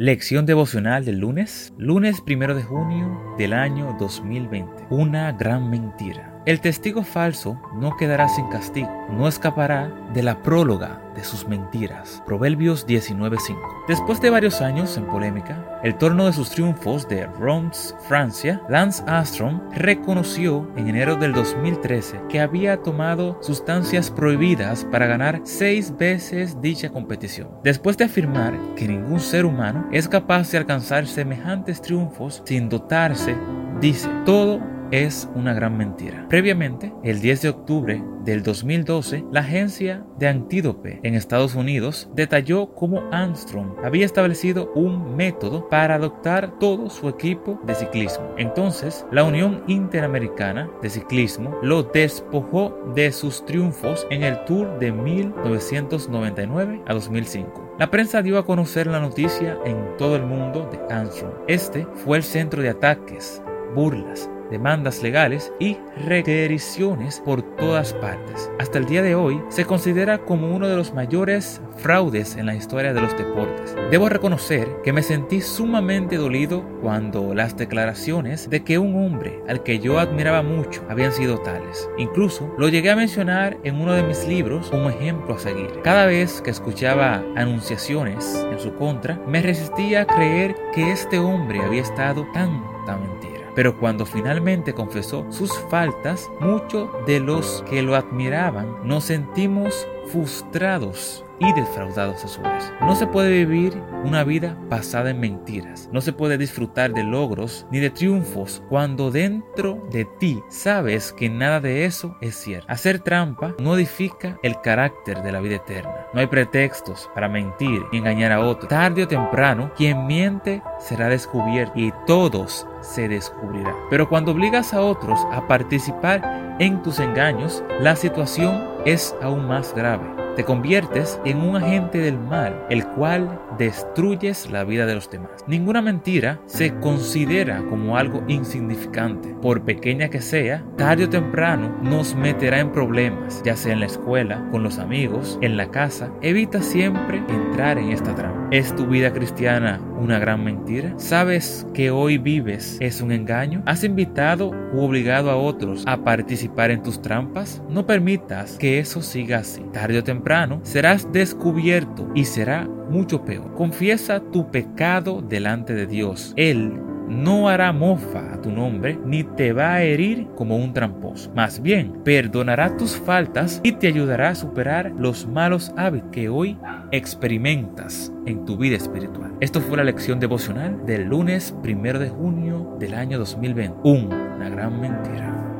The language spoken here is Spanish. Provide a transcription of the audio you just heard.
Lección devocional del lunes, lunes primero de junio del año 2020. Una gran mentira. El testigo falso no quedará sin castigo, no escapará de la próloga de sus mentiras. Proverbios 19:5. Después de varios años en polémica, el torno de sus triunfos de Reims, Francia, Lance Armstrong reconoció en enero del 2013 que había tomado sustancias prohibidas para ganar seis veces dicha competición. Después de afirmar que ningún ser humano es capaz de alcanzar semejantes triunfos sin dotarse, dice, todo es una gran mentira. Previamente, el 10 de octubre del 2012, la agencia de Antídope en Estados Unidos detalló cómo Armstrong había establecido un método para adoptar todo su equipo de ciclismo. Entonces, la Unión Interamericana de Ciclismo lo despojó de sus triunfos en el Tour de 1999 a 2005. La prensa dio a conocer la noticia en todo el mundo de Armstrong. Este fue el centro de ataques, burlas, demandas legales y requericiones por todas partes. Hasta el día de hoy se considera como uno de los mayores fraudes en la historia de los deportes. Debo reconocer que me sentí sumamente dolido cuando las declaraciones de que un hombre al que yo admiraba mucho habían sido tales. Incluso lo llegué a mencionar en uno de mis libros como ejemplo a seguir. Cada vez que escuchaba anunciaciones en su contra, me resistía a creer que este hombre había estado tanta mentira. Pero cuando finalmente confesó sus faltas, muchos de los que lo admiraban nos sentimos frustrados y defraudados a su vez. No se puede vivir una vida basada en mentiras. No se puede disfrutar de logros ni de triunfos cuando dentro de ti sabes que nada de eso es cierto. Hacer trampa no edifica el carácter de la vida eterna. No hay pretextos para mentir y engañar a otros. Tarde o temprano, quien miente será descubierto y todos se descubrirá. Pero cuando obligas a otros a participar en tus engaños, la situación es aún más grave te conviertes en un agente del mal, el cual destruyes la vida de los demás. Ninguna mentira se considera como algo insignificante. Por pequeña que sea, tarde o temprano nos meterá en problemas, ya sea en la escuela, con los amigos, en la casa. Evita siempre entrar en esta trampa. ¿Es tu vida cristiana una gran mentira? ¿Sabes que hoy vives es un engaño? ¿Has invitado u obligado a otros a participar en tus trampas? No permitas que eso siga así. Tarde o temprano serás descubierto y será mucho peor. Confiesa tu pecado delante de Dios. Él no hará mofa a tu nombre, ni te va a herir como un tramposo. Más bien, perdonará tus faltas y te ayudará a superar los malos hábitos que hoy experimentas en tu vida espiritual. Esto fue la lección devocional del lunes primero de junio del año 2020. Una gran mentira.